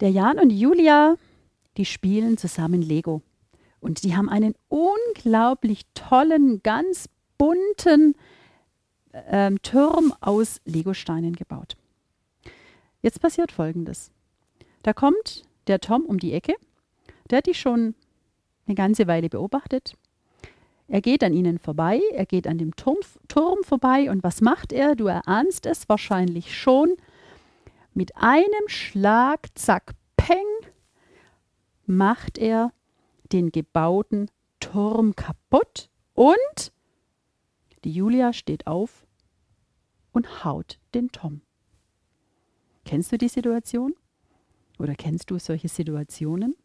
Der Jan und Julia, die spielen zusammen Lego. Und die haben einen unglaublich tollen, ganz bunten ähm, Turm aus Legosteinen gebaut. Jetzt passiert Folgendes. Da kommt der Tom um die Ecke. Der hat die schon eine ganze Weile beobachtet. Er geht an ihnen vorbei, er geht an dem Turm, Turm vorbei und was macht er? Du erahnst es wahrscheinlich schon. Mit einem Schlag, zack, peng, macht er den gebauten Turm kaputt und die Julia steht auf und haut den Tom. Kennst du die Situation? Oder kennst du solche Situationen?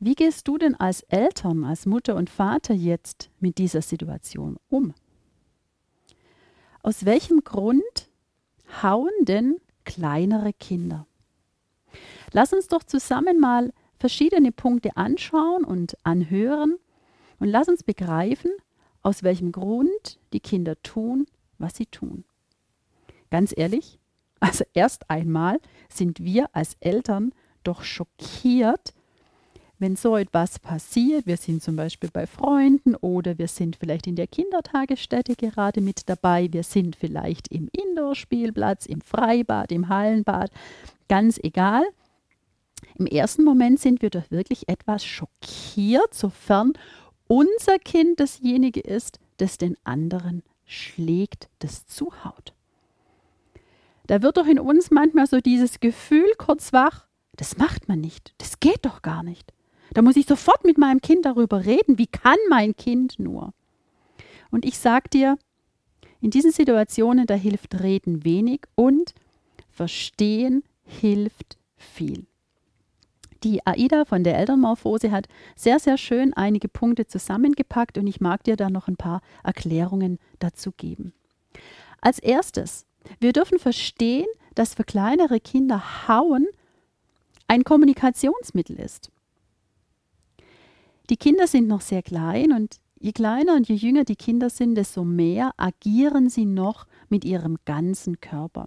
Wie gehst du denn als Eltern, als Mutter und Vater jetzt mit dieser Situation um? Aus welchem Grund hauen denn kleinere Kinder? Lass uns doch zusammen mal verschiedene Punkte anschauen und anhören und lass uns begreifen, aus welchem Grund die Kinder tun, was sie tun. Ganz ehrlich, also erst einmal sind wir als Eltern doch schockiert, wenn so etwas passiert. Wir sind zum Beispiel bei Freunden oder wir sind vielleicht in der Kindertagesstätte gerade mit dabei. Wir sind vielleicht im Indoor-Spielplatz, im Freibad, im Hallenbad. Ganz egal. Im ersten Moment sind wir doch wirklich etwas schockiert, sofern unser Kind dasjenige ist, das den anderen schlägt, das zuhaut da wird doch in uns manchmal so dieses Gefühl kurz wach, das macht man nicht, das geht doch gar nicht. Da muss ich sofort mit meinem Kind darüber reden, wie kann mein Kind nur? Und ich sage dir, in diesen Situationen, da hilft Reden wenig und Verstehen hilft viel. Die AIDA von der Elternmorphose hat sehr, sehr schön einige Punkte zusammengepackt und ich mag dir da noch ein paar Erklärungen dazu geben. Als erstes wir dürfen verstehen, dass für kleinere Kinder Hauen ein Kommunikationsmittel ist. Die Kinder sind noch sehr klein und je kleiner und je jünger die Kinder sind, desto mehr agieren sie noch mit ihrem ganzen Körper.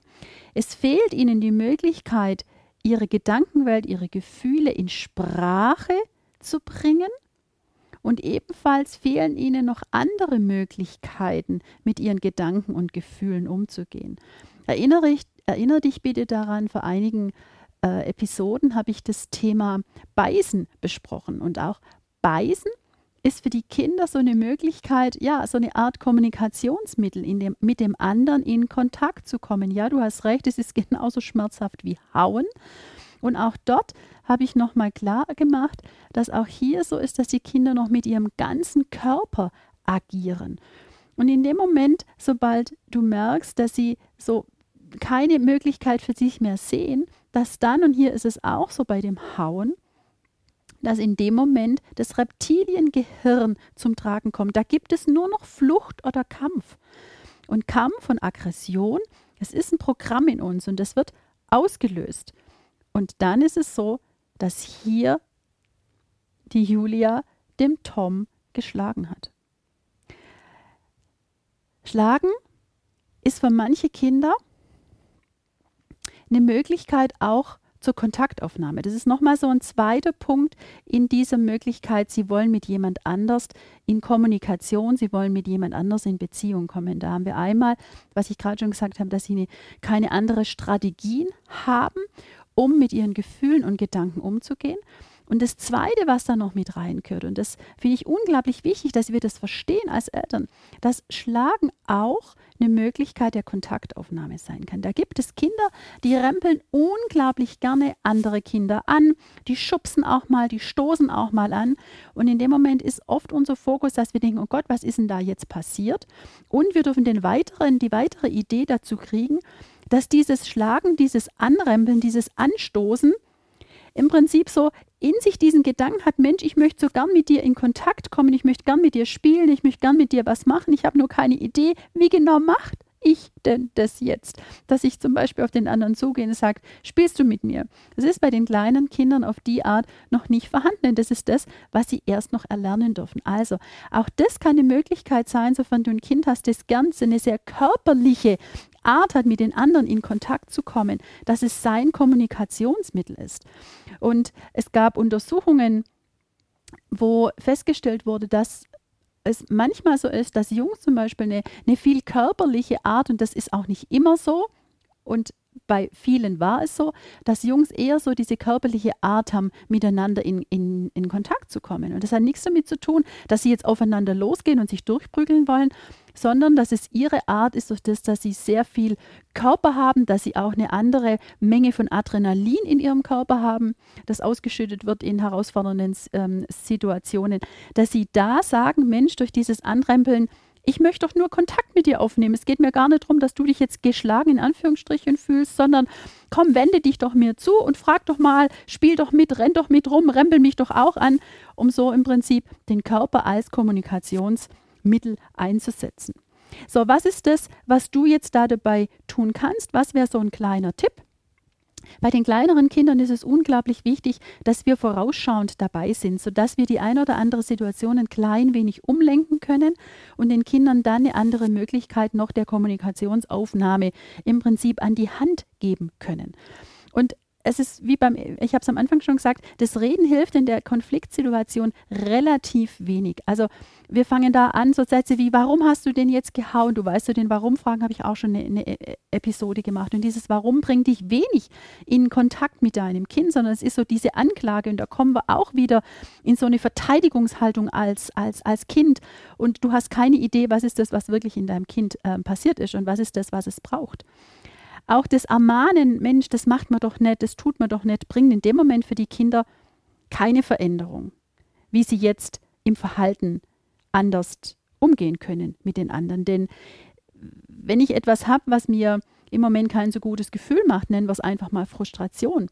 Es fehlt ihnen die Möglichkeit, ihre Gedankenwelt, ihre Gefühle in Sprache zu bringen und ebenfalls fehlen ihnen noch andere Möglichkeiten, mit ihren Gedanken und Gefühlen umzugehen. Erinnere, ich, erinnere dich bitte daran, vor einigen äh, Episoden habe ich das Thema Beißen besprochen. Und auch Beißen ist für die Kinder so eine Möglichkeit, ja, so eine Art Kommunikationsmittel, in dem, mit dem anderen in Kontakt zu kommen. Ja, du hast recht, es ist genauso schmerzhaft wie Hauen. Und auch dort habe ich nochmal klar gemacht, dass auch hier so ist, dass die Kinder noch mit ihrem ganzen Körper agieren. Und in dem Moment, sobald du merkst, dass sie so keine Möglichkeit für sich mehr sehen, dass dann, und hier ist es auch so bei dem Hauen, dass in dem Moment das Reptiliengehirn zum Tragen kommt. Da gibt es nur noch Flucht oder Kampf. Und Kampf und Aggression, es ist ein Programm in uns und das wird ausgelöst. Und dann ist es so, dass hier die Julia dem Tom geschlagen hat. Schlagen ist für manche Kinder eine Möglichkeit auch zur Kontaktaufnahme. Das ist nochmal so ein zweiter Punkt in dieser Möglichkeit. Sie wollen mit jemand anders in Kommunikation, sie wollen mit jemand anders in Beziehung kommen. Da haben wir einmal, was ich gerade schon gesagt habe, dass sie eine, keine andere Strategien haben um mit ihren Gefühlen und Gedanken umzugehen. Und das Zweite, was da noch mit reinkört, und das finde ich unglaublich wichtig, dass wir das verstehen als Eltern, dass Schlagen auch eine Möglichkeit der Kontaktaufnahme sein kann. Da gibt es Kinder, die rempeln unglaublich gerne andere Kinder an, die schubsen auch mal, die stoßen auch mal an. Und in dem Moment ist oft unser Fokus, dass wir denken, oh Gott, was ist denn da jetzt passiert? Und wir dürfen den weiteren, die weitere Idee dazu kriegen, dass dieses Schlagen, dieses Anrempeln, dieses Anstoßen im Prinzip so in sich diesen Gedanken hat, Mensch, ich möchte so gern mit dir in Kontakt kommen, ich möchte gern mit dir spielen, ich möchte gern mit dir was machen, ich habe nur keine Idee, wie genau macht ich denn das jetzt? Dass ich zum Beispiel auf den anderen zugehe und sage, spielst du mit mir? Das ist bei den kleinen Kindern auf die Art noch nicht vorhanden. Das ist das, was sie erst noch erlernen dürfen. Also, auch das kann eine Möglichkeit sein, sofern du ein Kind hast, das Ganze eine sehr körperliche Art hat, mit den anderen in Kontakt zu kommen, dass es sein Kommunikationsmittel ist. Und es gab Untersuchungen, wo festgestellt wurde, dass es manchmal so ist, dass Jungs zum Beispiel eine, eine viel körperliche Art, und das ist auch nicht immer so, und bei vielen war es so, dass Jungs eher so diese körperliche Art haben, miteinander in, in, in Kontakt zu kommen. Und das hat nichts damit zu tun, dass sie jetzt aufeinander losgehen und sich durchprügeln wollen, sondern dass es ihre Art ist, durch das, dass sie sehr viel Körper haben, dass sie auch eine andere Menge von Adrenalin in ihrem Körper haben, das ausgeschüttet wird in herausfordernden ähm, Situationen, dass sie da sagen, Mensch, durch dieses Anrempeln, ich möchte doch nur Kontakt mit dir aufnehmen. Es geht mir gar nicht darum, dass du dich jetzt geschlagen in Anführungsstrichen fühlst, sondern komm, wende dich doch mir zu und frag doch mal, spiel doch mit, renn doch mit rum, rempel mich doch auch an, um so im Prinzip den Körper als Kommunikationsmittel einzusetzen. So, was ist das, was du jetzt da dabei tun kannst? Was wäre so ein kleiner Tipp? Bei den kleineren Kindern ist es unglaublich wichtig, dass wir vorausschauend dabei sind, sodass wir die eine oder andere Situation ein klein wenig umlenken können und den Kindern dann eine andere Möglichkeit noch der Kommunikationsaufnahme im Prinzip an die Hand geben können. Und es ist wie beim, ich habe es am Anfang schon gesagt, das Reden hilft in der Konfliktsituation relativ wenig. Also wir fangen da an, so Sätze wie, warum hast du den jetzt gehauen? Du weißt, du den Warum-Fragen habe ich auch schon eine, eine, e-, Episode gemacht. Und dieses Warum bringt dich wenig in Kontakt mit deinem Kind, sondern es ist so diese Anklage. Und da kommen wir auch wieder in so eine Verteidigungshaltung als, als, als Kind. Und du hast keine Idee, was ist das, was wirklich in deinem Kind äh, passiert ist und was ist das, was es braucht. Auch das Ermahnen, Mensch, das macht man doch nicht, das tut man doch nicht, bringt in dem Moment für die Kinder keine Veränderung, wie sie jetzt im Verhalten anders umgehen können mit den anderen. Denn wenn ich etwas habe, was mir im Moment kein so gutes Gefühl macht, nennen wir es einfach mal Frustration,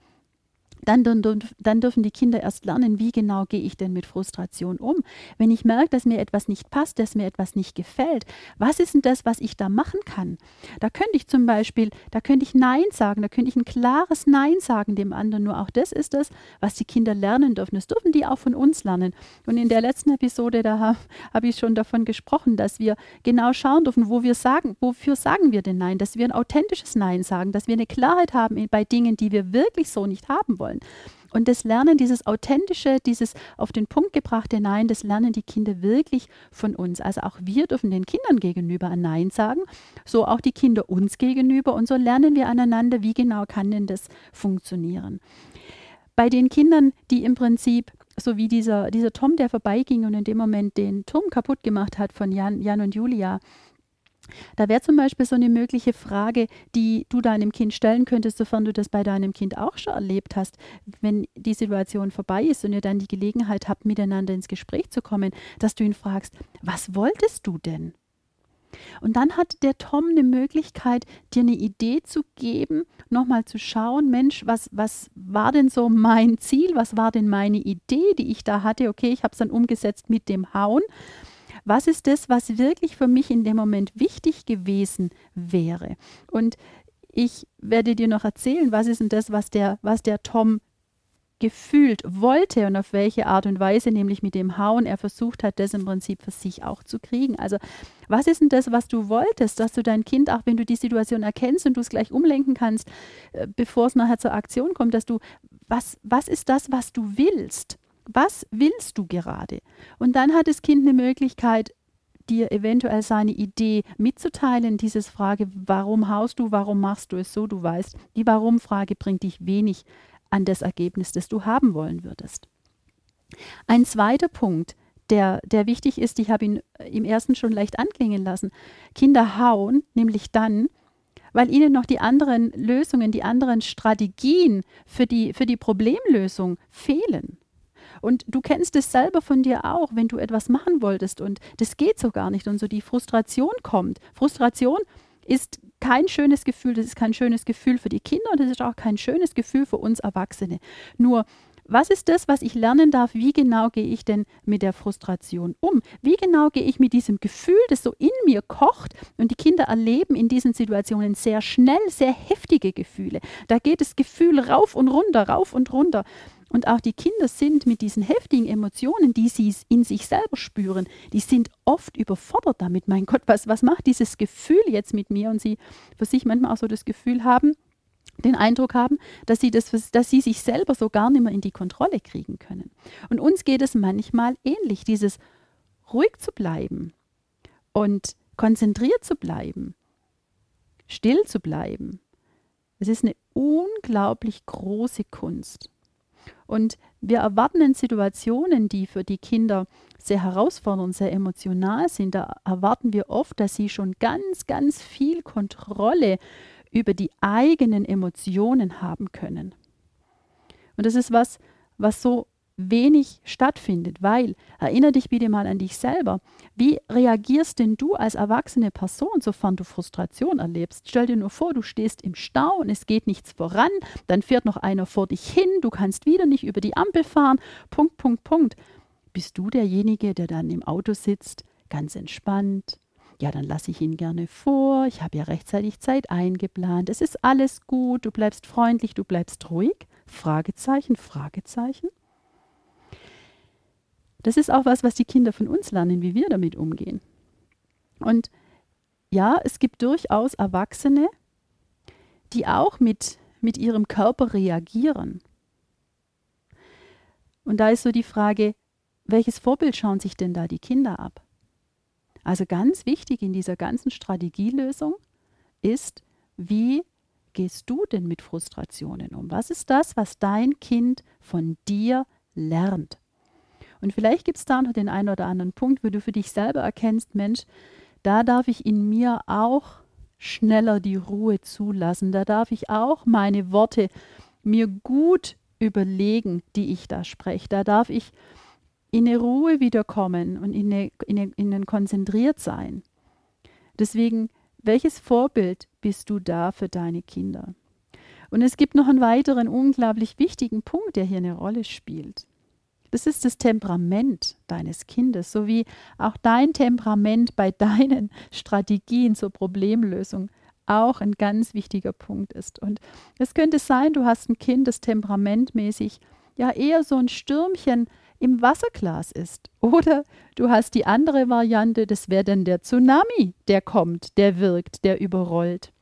dann, dann, dann, dürfen die Kinder erst lernen, wie genau gehe ich denn mit Frustration um. Wenn ich merke, dass mir etwas nicht passt, dass mir etwas nicht gefällt, was ist denn das, was ich da machen kann? Da könnte ich zum Beispiel, da könnte ich Nein sagen, da könnte ich ein klares Nein sagen dem anderen. Nur auch das ist das, was die Kinder lernen dürfen. Das dürfen die auch von uns lernen. Und in der letzten Episode, da habe hab ich schon davon gesprochen, dass wir genau schauen dürfen, wo wir sagen, wofür sagen wir denn Nein, dass wir ein authentisches Nein sagen, dass wir eine Klarheit haben bei Dingen, die wir wirklich so nicht haben wollen. Und das Lernen, dieses authentische, dieses auf den Punkt gebrachte Nein, das lernen die Kinder wirklich von uns. Also auch wir dürfen den Kindern gegenüber ein Nein sagen, so auch die Kinder uns gegenüber. Und so lernen wir aneinander, wie genau kann denn das funktionieren. Bei den Kindern, die im Prinzip so wie dieser, dieser Tom, der vorbeiging und in dem Moment den Turm kaputt gemacht hat von Jan, Jan und Julia, da wäre zum Beispiel so eine mögliche Frage, die du deinem Kind stellen könntest, sofern du das bei deinem Kind auch schon erlebt hast, wenn die Situation vorbei ist und ihr dann die Gelegenheit habt, miteinander ins Gespräch zu kommen, dass du ihn fragst, was wolltest du denn? Und dann hat der Tom eine Möglichkeit, dir eine Idee zu geben, nochmal zu schauen, Mensch, was, was war denn so mein Ziel, was war denn meine Idee, die ich da hatte? Okay, ich habe es dann umgesetzt mit dem Hauen was ist das, was wirklich für mich in dem Moment wichtig gewesen wäre. Und ich werde dir noch erzählen, was ist denn das, was der, was der Tom gefühlt wollte und auf welche Art und Weise, nämlich mit dem Hauen, er versucht hat, das im Prinzip für sich auch zu kriegen. Also, was ist denn das, was du wolltest, dass du dein Kind, auch wenn du die Situation erkennst und du es gleich umlenken kannst, äh, bevor es nachher zur Aktion kommt, dass du, was, was ist das, was du willst? Was willst du gerade? Und dann hat das Kind eine Möglichkeit, dir eventuell seine Idee mitzuteilen. Dieses Frage, warum haust du, warum machst du es so? Du weißt, die Warum-Frage bringt dich wenig an das Ergebnis, das du haben wollen würdest. Ein zweiter Punkt, der, der wichtig ist, ich habe ihn im ersten schon leicht anklingen lassen. Kinder hauen, nämlich dann, weil ihnen noch die anderen Lösungen, die anderen Strategien für die, für die Problemlösung fehlen. Und du kennst es selber von dir auch, wenn du etwas machen wolltest und das geht so gar nicht und so die Frustration kommt. Frustration ist kein schönes Gefühl, das ist kein schönes Gefühl für die Kinder und das ist auch kein schönes Gefühl für uns Erwachsene. Nur was ist das, was ich lernen darf? Wie genau gehe ich denn mit der Frustration um? Wie genau gehe ich mit diesem Gefühl, das so in mir kocht? Und die Kinder erleben in diesen Situationen sehr schnell, sehr heftige Gefühle. Da geht das Gefühl rauf und runter, rauf und runter. Und auch die Kinder sind mit diesen heftigen Emotionen, die sie in sich selber spüren, die sind oft überfordert damit. Mein Gott, was, was macht dieses Gefühl jetzt mit mir? Und sie für sich manchmal auch so das Gefühl haben, den Eindruck haben, dass sie, das, dass sie sich selber so gar nicht mehr in die Kontrolle kriegen können. Und uns geht es manchmal ähnlich, dieses ruhig zu bleiben und konzentriert zu bleiben, still zu bleiben. Es ist eine unglaublich große Kunst. Und wir erwarten in Situationen, die für die Kinder sehr herausfordernd, sehr emotional sind, da erwarten wir oft, dass sie schon ganz, ganz viel Kontrolle über die eigenen Emotionen haben können. Und das ist was, was so wenig stattfindet, weil, erinnere dich bitte mal an dich selber, wie reagierst denn du als erwachsene Person, sofern du Frustration erlebst? Stell dir nur vor, du stehst im Stau und es geht nichts voran, dann fährt noch einer vor dich hin, du kannst wieder nicht über die Ampel fahren, Punkt, Punkt, Punkt. Bist du derjenige, der dann im Auto sitzt, ganz entspannt, ja, dann lasse ich ihn gerne vor, ich habe ja rechtzeitig Zeit eingeplant, es ist alles gut, du bleibst freundlich, du bleibst ruhig? Fragezeichen, Fragezeichen. Das ist auch was, was die Kinder von uns lernen, wie wir damit umgehen. Und ja, es gibt durchaus Erwachsene, die auch mit, mit ihrem Körper reagieren. Und da ist so die Frage, welches Vorbild schauen sich denn da die Kinder ab? Also ganz wichtig in dieser ganzen Strategielösung ist, wie gehst du denn mit Frustrationen um? Was ist das, was dein Kind von dir lernt? Und vielleicht gibt es da noch den einen oder anderen Punkt, wo du für dich selber erkennst, Mensch, da darf ich in mir auch schneller die Ruhe zulassen. Da darf ich auch meine Worte mir gut überlegen, die ich da spreche. Da darf ich in eine Ruhe wiederkommen und in, eine, in, eine, in ein konzentriert sein. Deswegen, welches Vorbild bist du da für deine Kinder? Und es gibt noch einen weiteren unglaublich wichtigen Punkt, der hier eine Rolle spielt. Das ist das Temperament deines Kindes, sowie auch dein Temperament bei deinen Strategien zur Problemlösung auch ein ganz wichtiger Punkt ist. Und es könnte sein, du hast ein Kind, das temperamentmäßig ja eher so ein Stürmchen im Wasserglas ist. Oder du hast die andere Variante, das wäre dann der Tsunami, der kommt, der wirkt, der überrollt.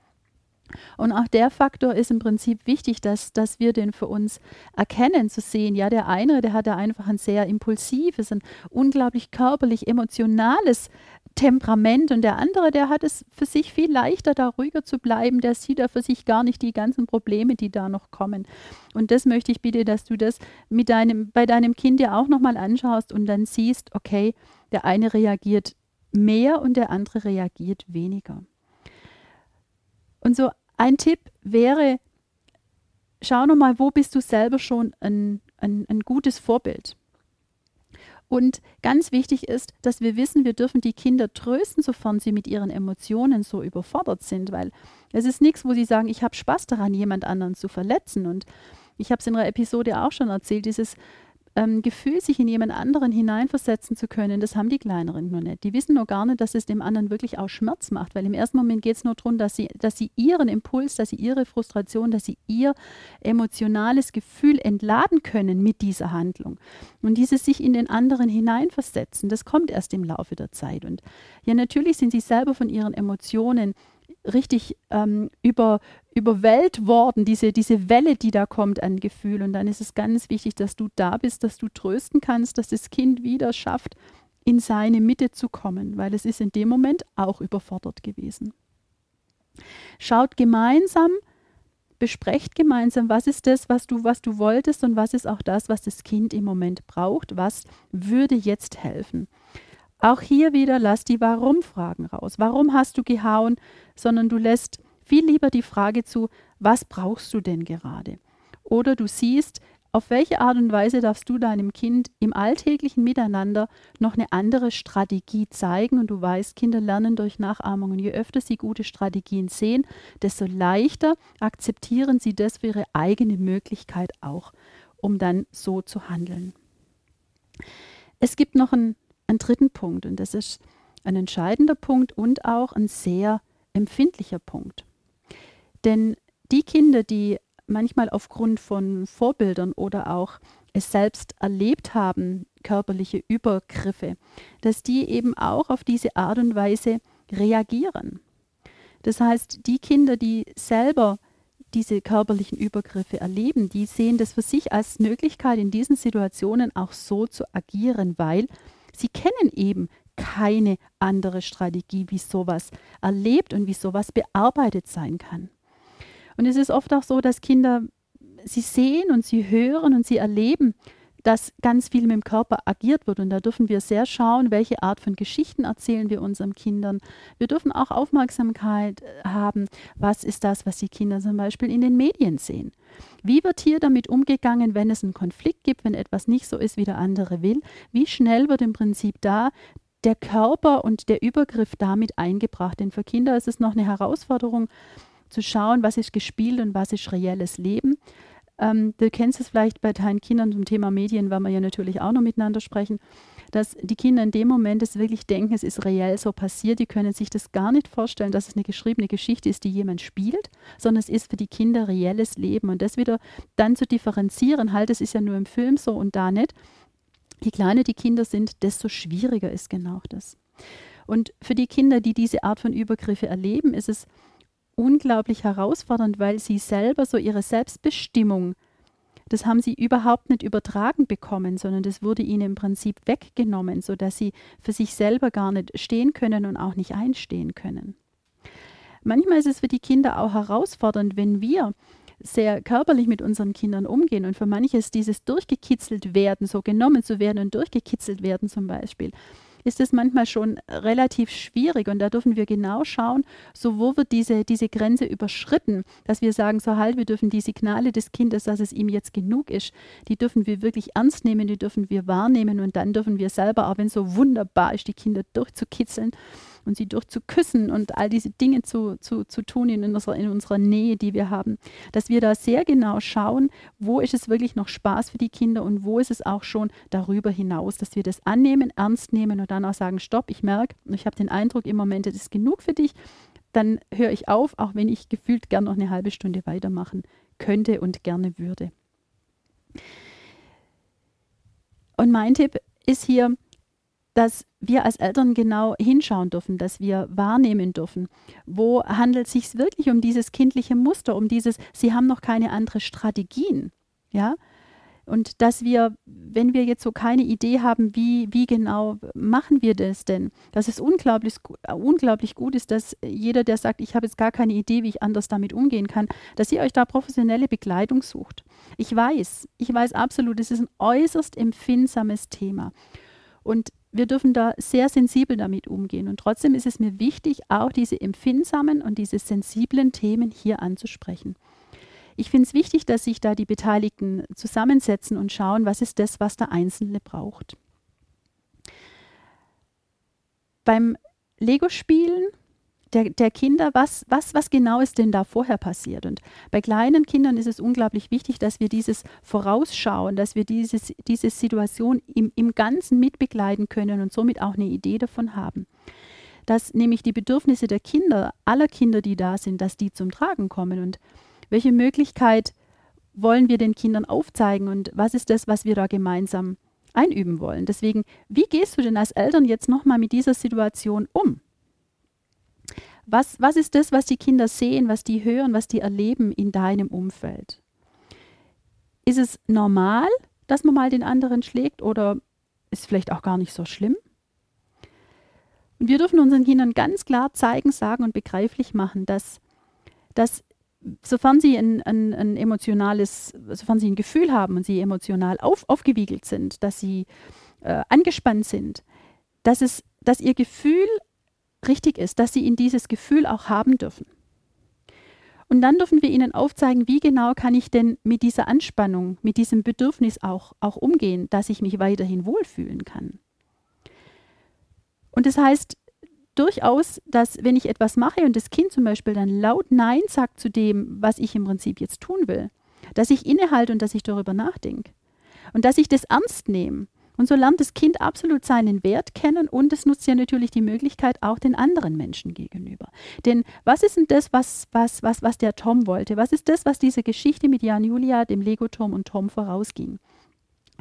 Und auch der Faktor ist im Prinzip wichtig, dass, dass wir den für uns erkennen, zu sehen. Ja, der eine, der hat ja einfach ein sehr impulsives, ein unglaublich körperlich emotionales Temperament und der andere, der hat es für sich viel leichter, da ruhiger zu bleiben, der sieht da für sich gar nicht die ganzen Probleme, die da noch kommen. Und das möchte ich bitte, dass du das mit deinem, bei deinem Kind ja auch nochmal anschaust und dann siehst, okay, der eine reagiert mehr und der andere reagiert weniger. Und so ein Tipp wäre, schau nochmal, wo bist du selber schon ein, ein, ein gutes Vorbild? Und ganz wichtig ist, dass wir wissen, wir dürfen die Kinder trösten, sofern sie mit ihren Emotionen so überfordert sind, weil es ist nichts, wo sie sagen, ich habe Spaß daran, jemand anderen zu verletzen. Und ich habe es in einer Episode auch schon erzählt, dieses ähm, Gefühl, sich in jemand anderen hineinversetzen zu können, das haben die Kleineren nur nicht. Die wissen nur gar nicht, dass es dem anderen wirklich auch Schmerz macht, weil im ersten Moment geht es nur darum, dass sie, dass sie ihren Impuls, dass sie ihre Frustration, dass sie ihr emotionales Gefühl entladen können mit dieser Handlung. Und dieses sich in den anderen hineinversetzen, das kommt erst im Laufe der Zeit. Und ja, natürlich sind sie selber von ihren Emotionen richtig ähm, über, überwältigt worden, diese, diese Welle, die da kommt an Gefühl. Und dann ist es ganz wichtig, dass du da bist, dass du trösten kannst, dass das Kind wieder schafft, in seine Mitte zu kommen, weil es ist in dem Moment auch überfordert gewesen. Schaut gemeinsam, besprecht gemeinsam, was ist das, was du, was du wolltest und was ist auch das, was das Kind im Moment braucht, was würde jetzt helfen. Auch hier wieder lass die Warum-Fragen raus. Warum hast du gehauen? Sondern du lässt viel lieber die Frage zu, was brauchst du denn gerade? Oder du siehst auf welche Art und Weise darfst du deinem Kind im alltäglichen Miteinander noch eine andere Strategie zeigen? Und du weißt, Kinder lernen durch Nachahmung. Und je öfter sie gute Strategien sehen, desto leichter akzeptieren sie das für ihre eigene Möglichkeit auch, um dann so zu handeln. Es gibt noch einen, einen dritten Punkt und das ist ein entscheidender Punkt und auch ein sehr empfindlicher Punkt. Denn die Kinder, die manchmal aufgrund von Vorbildern oder auch es selbst erlebt haben, körperliche Übergriffe, dass die eben auch auf diese Art und Weise reagieren. Das heißt, die Kinder, die selber diese körperlichen Übergriffe erleben, die sehen das für sich als Möglichkeit, in diesen Situationen auch so zu agieren, weil sie kennen eben keine andere Strategie, wie sowas erlebt und wie sowas bearbeitet sein kann. Und es ist oft auch so, dass Kinder, sie sehen und sie hören und sie erleben, dass ganz viel mit dem Körper agiert wird. Und da dürfen wir sehr schauen, welche Art von Geschichten erzählen wir unseren Kindern. Wir dürfen auch Aufmerksamkeit äh, haben, was ist das, was die Kinder zum Beispiel in den Medien sehen. Wie wird hier damit umgegangen, wenn es einen Konflikt gibt, wenn etwas nicht so ist, wie der andere will? Wie schnell wird im Prinzip da der Körper und der Übergriff damit eingebracht? Denn für Kinder ist es noch eine Herausforderung, zu schauen, was ist gespielt und was ist reelles Leben. Ähm, du kennst es vielleicht bei deinen Kindern zum Thema Medien, weil wir ja natürlich auch noch miteinander sprechen, dass die Kinder in dem Moment es wirklich denken, es ist reell so passiert. Die können sich das gar nicht vorstellen, dass es eine geschriebene Geschichte ist, die jemand spielt, sondern es ist für die Kinder reelles Leben. Und das wieder dann zu differenzieren, halt, es ist ja nur im Film so und da nicht. Je kleiner die Kinder sind, desto schwieriger ist genau das. Und für die Kinder, die diese Art von Übergriffe erleben, ist es unglaublich herausfordernd, weil sie selber so ihre Selbstbestimmung, das haben sie überhaupt nicht übertragen bekommen, sondern das wurde ihnen im Prinzip weggenommen, sodass sie für sich selber gar nicht stehen können und auch nicht einstehen können. Manchmal ist es für die Kinder auch herausfordernd, wenn wir sehr körperlich mit unseren Kindern umgehen und für manche ist dieses durchgekitzelt werden, so genommen zu werden und durchgekitzelt werden zum Beispiel, ist es manchmal schon relativ schwierig und da dürfen wir genau schauen, so wo wird diese, diese Grenze überschritten, dass wir sagen, so halt, wir dürfen die Signale des Kindes, dass es ihm jetzt genug ist, die dürfen wir wirklich ernst nehmen, die dürfen wir wahrnehmen und dann dürfen wir selber, auch wenn es so wunderbar ist, die Kinder durchzukitzeln, und sie durchzuküssen und all diese Dinge zu, zu, zu tun in unserer, in unserer Nähe, die wir haben, dass wir da sehr genau schauen, wo ist es wirklich noch Spaß für die Kinder und wo ist es auch schon darüber hinaus, dass wir das annehmen, ernst nehmen und dann auch sagen, stopp, ich merke, ich habe den Eindruck im Moment, das ist genug für dich, dann höre ich auf, auch wenn ich gefühlt gern noch eine halbe Stunde weitermachen könnte und gerne würde. Und mein Tipp ist hier, dass wir als Eltern genau hinschauen dürfen, dass wir wahrnehmen dürfen, wo handelt es sich wirklich um dieses kindliche Muster, um dieses, sie haben noch keine anderen Strategien, ja, und dass wir, wenn wir jetzt so keine Idee haben, wie, wie genau machen wir das denn, dass es unglaublich, unglaublich gut ist, dass jeder, der sagt, ich habe jetzt gar keine Idee, wie ich anders damit umgehen kann, dass ihr euch da professionelle Begleitung sucht. Ich weiß, ich weiß absolut, es ist ein äußerst empfindsames Thema. Und wir dürfen da sehr sensibel damit umgehen. Und trotzdem ist es mir wichtig, auch diese empfindsamen und diese sensiblen Themen hier anzusprechen. Ich finde es wichtig, dass sich da die Beteiligten zusammensetzen und schauen, was ist das, was der Einzelne braucht. Beim Lego-Spielen der, der Kinder, was, was, was genau ist denn da vorher passiert? Und bei kleinen Kindern ist es unglaublich wichtig, dass wir dieses Vorausschauen, dass wir dieses, diese Situation im, im Ganzen mitbegleiten können und somit auch eine Idee davon haben. Dass nämlich die Bedürfnisse der Kinder, aller Kinder, die da sind, dass die zum Tragen kommen und welche Möglichkeit wollen wir den Kindern aufzeigen und was ist das, was wir da gemeinsam einüben wollen. Deswegen, wie gehst du denn als Eltern jetzt nochmal mit dieser Situation um? Was, was ist das, was die Kinder sehen, was die hören, was die erleben in deinem Umfeld? Ist es normal, dass man mal den anderen schlägt oder ist vielleicht auch gar nicht so schlimm? Und wir dürfen unseren Kindern ganz klar zeigen, sagen und begreiflich machen, dass, dass sofern sie ein, ein, ein emotionales, sofern sie ein Gefühl haben und sie emotional auf, aufgewiegelt sind, dass sie äh, angespannt sind, dass, es, dass ihr Gefühl richtig ist, dass sie in dieses Gefühl auch haben dürfen. Und dann dürfen wir ihnen aufzeigen, wie genau kann ich denn mit dieser Anspannung, mit diesem Bedürfnis auch, auch umgehen, dass ich mich weiterhin wohlfühlen kann. Und das heißt durchaus, dass wenn ich etwas mache und das Kind zum Beispiel dann laut Nein sagt zu dem, was ich im Prinzip jetzt tun will, dass ich innehalte und dass ich darüber nachdenke. Und dass ich das ernst nehme. Und so lernt das Kind absolut seinen Wert kennen und es nutzt ja natürlich die Möglichkeit auch den anderen Menschen gegenüber. Denn was ist denn das, was, was, was, was der Tom wollte? Was ist das, was diese Geschichte mit Jan Julia, dem Lego-Turm und Tom vorausging?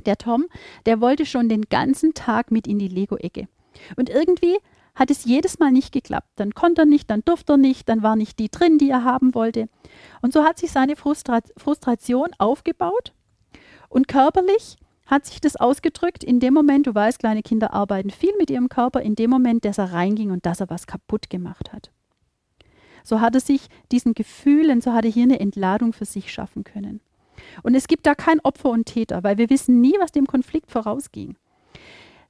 Der Tom, der wollte schon den ganzen Tag mit in die Lego-Ecke. Und irgendwie hat es jedes Mal nicht geklappt. Dann konnte er nicht, dann durfte er nicht, dann war nicht die drin, die er haben wollte. Und so hat sich seine Frustra Frustration aufgebaut und körperlich hat sich das ausgedrückt in dem Moment, du weißt, kleine Kinder arbeiten viel mit ihrem Körper, in dem Moment, dass er reinging und dass er was kaputt gemacht hat. So hat er sich diesen Gefühlen, so hat er hier eine Entladung für sich schaffen können. Und es gibt da kein Opfer und Täter, weil wir wissen nie, was dem Konflikt vorausging.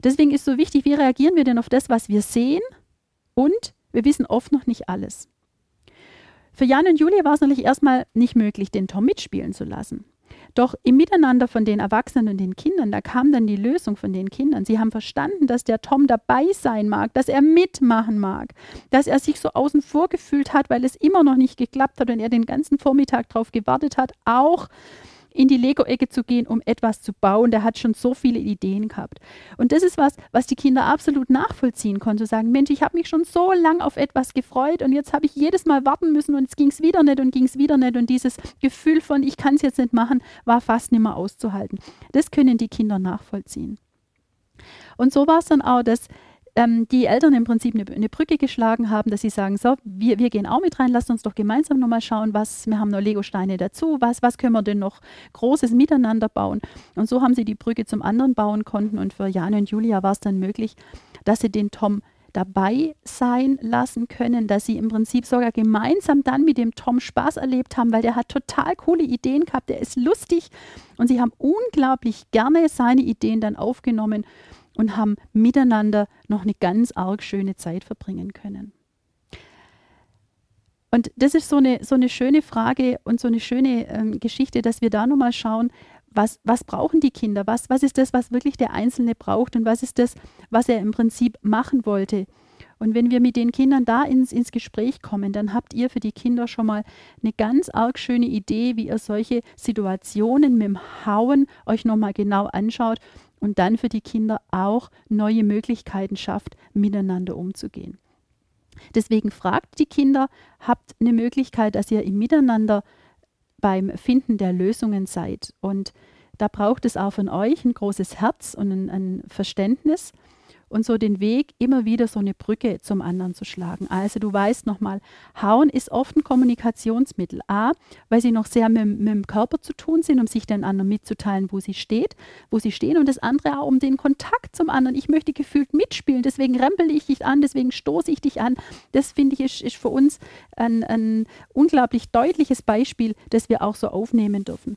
Deswegen ist so wichtig, wie reagieren wir denn auf das, was wir sehen? Und wir wissen oft noch nicht alles. Für Jan und Julia war es natürlich erstmal nicht möglich, den Tom mitspielen zu lassen. Doch im Miteinander von den Erwachsenen und den Kindern, da kam dann die Lösung von den Kindern. Sie haben verstanden, dass der Tom dabei sein mag, dass er mitmachen mag, dass er sich so außen vor gefühlt hat, weil es immer noch nicht geklappt hat und er den ganzen Vormittag darauf gewartet hat, auch in die Lego-Ecke zu gehen, um etwas zu bauen. Der hat schon so viele Ideen gehabt. Und das ist was, was die Kinder absolut nachvollziehen konnten. Zu sagen, Mensch, ich habe mich schon so lange auf etwas gefreut und jetzt habe ich jedes Mal warten müssen und es ging es wieder nicht und ging es wieder nicht. Und dieses Gefühl von, ich kann es jetzt nicht machen, war fast nicht mehr auszuhalten. Das können die Kinder nachvollziehen. Und so war es dann auch, dass ähm, die Eltern im Prinzip eine, eine, Brücke geschlagen haben, dass sie sagen, so, wir, wir gehen auch mit rein, lasst uns doch gemeinsam nochmal schauen, was, wir haben noch Lego-Steine dazu, was, was können wir denn noch Großes miteinander bauen. Und so haben sie die Brücke zum anderen bauen konnten und für Jan und Julia war es dann möglich, dass sie den Tom dabei sein lassen können, dass sie im Prinzip sogar gemeinsam dann mit dem Tom Spaß erlebt haben, weil der hat total coole Ideen gehabt, der ist lustig und sie haben unglaublich gerne seine Ideen dann aufgenommen und haben miteinander noch eine ganz arg schöne Zeit verbringen können. Und das ist so eine, so eine schöne Frage und so eine schöne ähm, Geschichte, dass wir da nochmal schauen, was, was brauchen die Kinder? Was, was ist das, was wirklich der Einzelne braucht? Und was ist das, was er im Prinzip machen wollte? Und wenn wir mit den Kindern da ins, ins Gespräch kommen, dann habt ihr für die Kinder schon mal eine ganz arg schöne Idee, wie ihr solche Situationen mit dem Hauen euch nochmal genau anschaut und dann für die Kinder auch neue Möglichkeiten schafft, miteinander umzugehen. Deswegen fragt die Kinder, habt eine Möglichkeit, dass ihr im Miteinander beim Finden der Lösungen seid. Und da braucht es auch von euch ein großes Herz und ein, ein Verständnis und so den Weg, immer wieder so eine Brücke zum anderen zu schlagen. Also du weißt nochmal, Hauen ist oft ein Kommunikationsmittel. A, weil sie noch sehr mit, mit, dem Körper zu tun sind, um sich den anderen mitzuteilen, wo sie steht, wo sie stehen. Und das andere auch um den Kontakt zum anderen. Ich möchte gefühlt mitspielen, deswegen rempel ich dich an, deswegen stoße ich dich an. Das finde ich ist, ist für uns ein, ein unglaublich deutliches Beispiel, das wir auch so aufnehmen dürfen.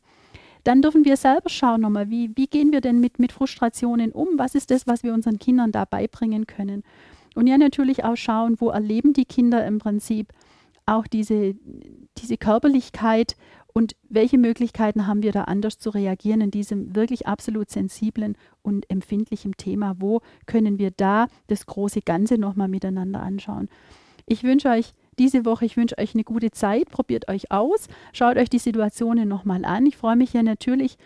Dann dürfen wir selber schauen nochmal, wie, wie gehen wir denn mit, mit Frustrationen um? Was ist das, was wir unseren Kindern da beibringen können? Und ja, natürlich auch schauen, wo erleben die Kinder im Prinzip auch diese, diese Körperlichkeit und welche Möglichkeiten haben wir da anders zu reagieren in diesem wirklich absolut sensiblen und empfindlichen Thema? Wo können wir da das große Ganze nochmal miteinander anschauen? Ich wünsche euch diese Woche. Ich wünsche euch eine gute Zeit. Probiert euch aus. Schaut euch die Situationen nochmal an. Ich freue mich ja natürlich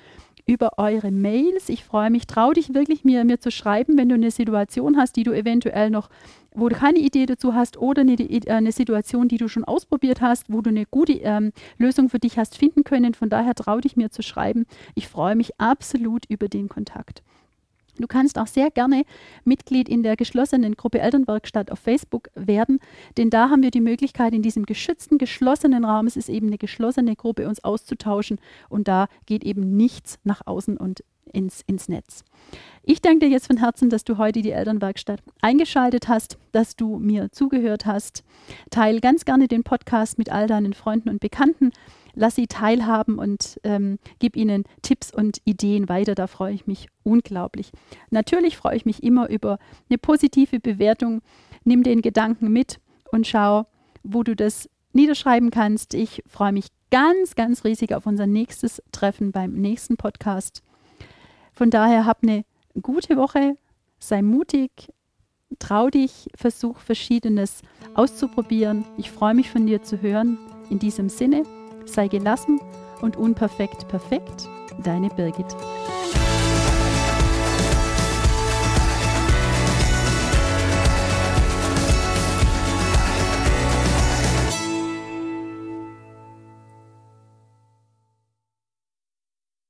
über eure Mails. Ich freue mich, trau dich wirklich mir, mir zu schreiben, wenn du eine Situation hast, die du eventuell noch, wo du keine Idee dazu hast oder eine, äh, eine Situation, die du schon ausprobiert hast, wo du eine gute ähm, Lösung für dich hast finden können. Von daher trau dich mir zu schreiben. Ich freue mich absolut über den Kontakt. Du kannst auch sehr gerne Mitglied in der geschlossenen Gruppe Elternwerkstatt auf Facebook werden, denn da haben wir die Möglichkeit, in diesem geschützten, geschlossenen Raum, es ist eben eine geschlossene Gruppe, uns auszutauschen und da geht eben nichts nach außen und ins, ins Netz. Ich danke dir jetzt von Herzen, dass du heute die Elternwerkstatt eingeschaltet hast, dass du mir zugehört hast. Teil ganz gerne den Podcast mit all deinen Freunden und Bekannten lass sie teilhaben und ähm, gib ihnen Tipps und Ideen weiter. Da freue ich mich unglaublich. Natürlich freue ich mich immer über eine positive Bewertung. Nimm den Gedanken mit und schau, wo du das niederschreiben kannst. Ich freue mich ganz, ganz riesig auf unser nächstes Treffen beim nächsten Podcast. Von daher hab eine gute Woche, sei mutig, trau dich, versuch verschiedenes auszuprobieren. Ich freue mich von dir zu hören. In diesem Sinne, sei gelassen und unperfekt perfekt. Deine Birgit.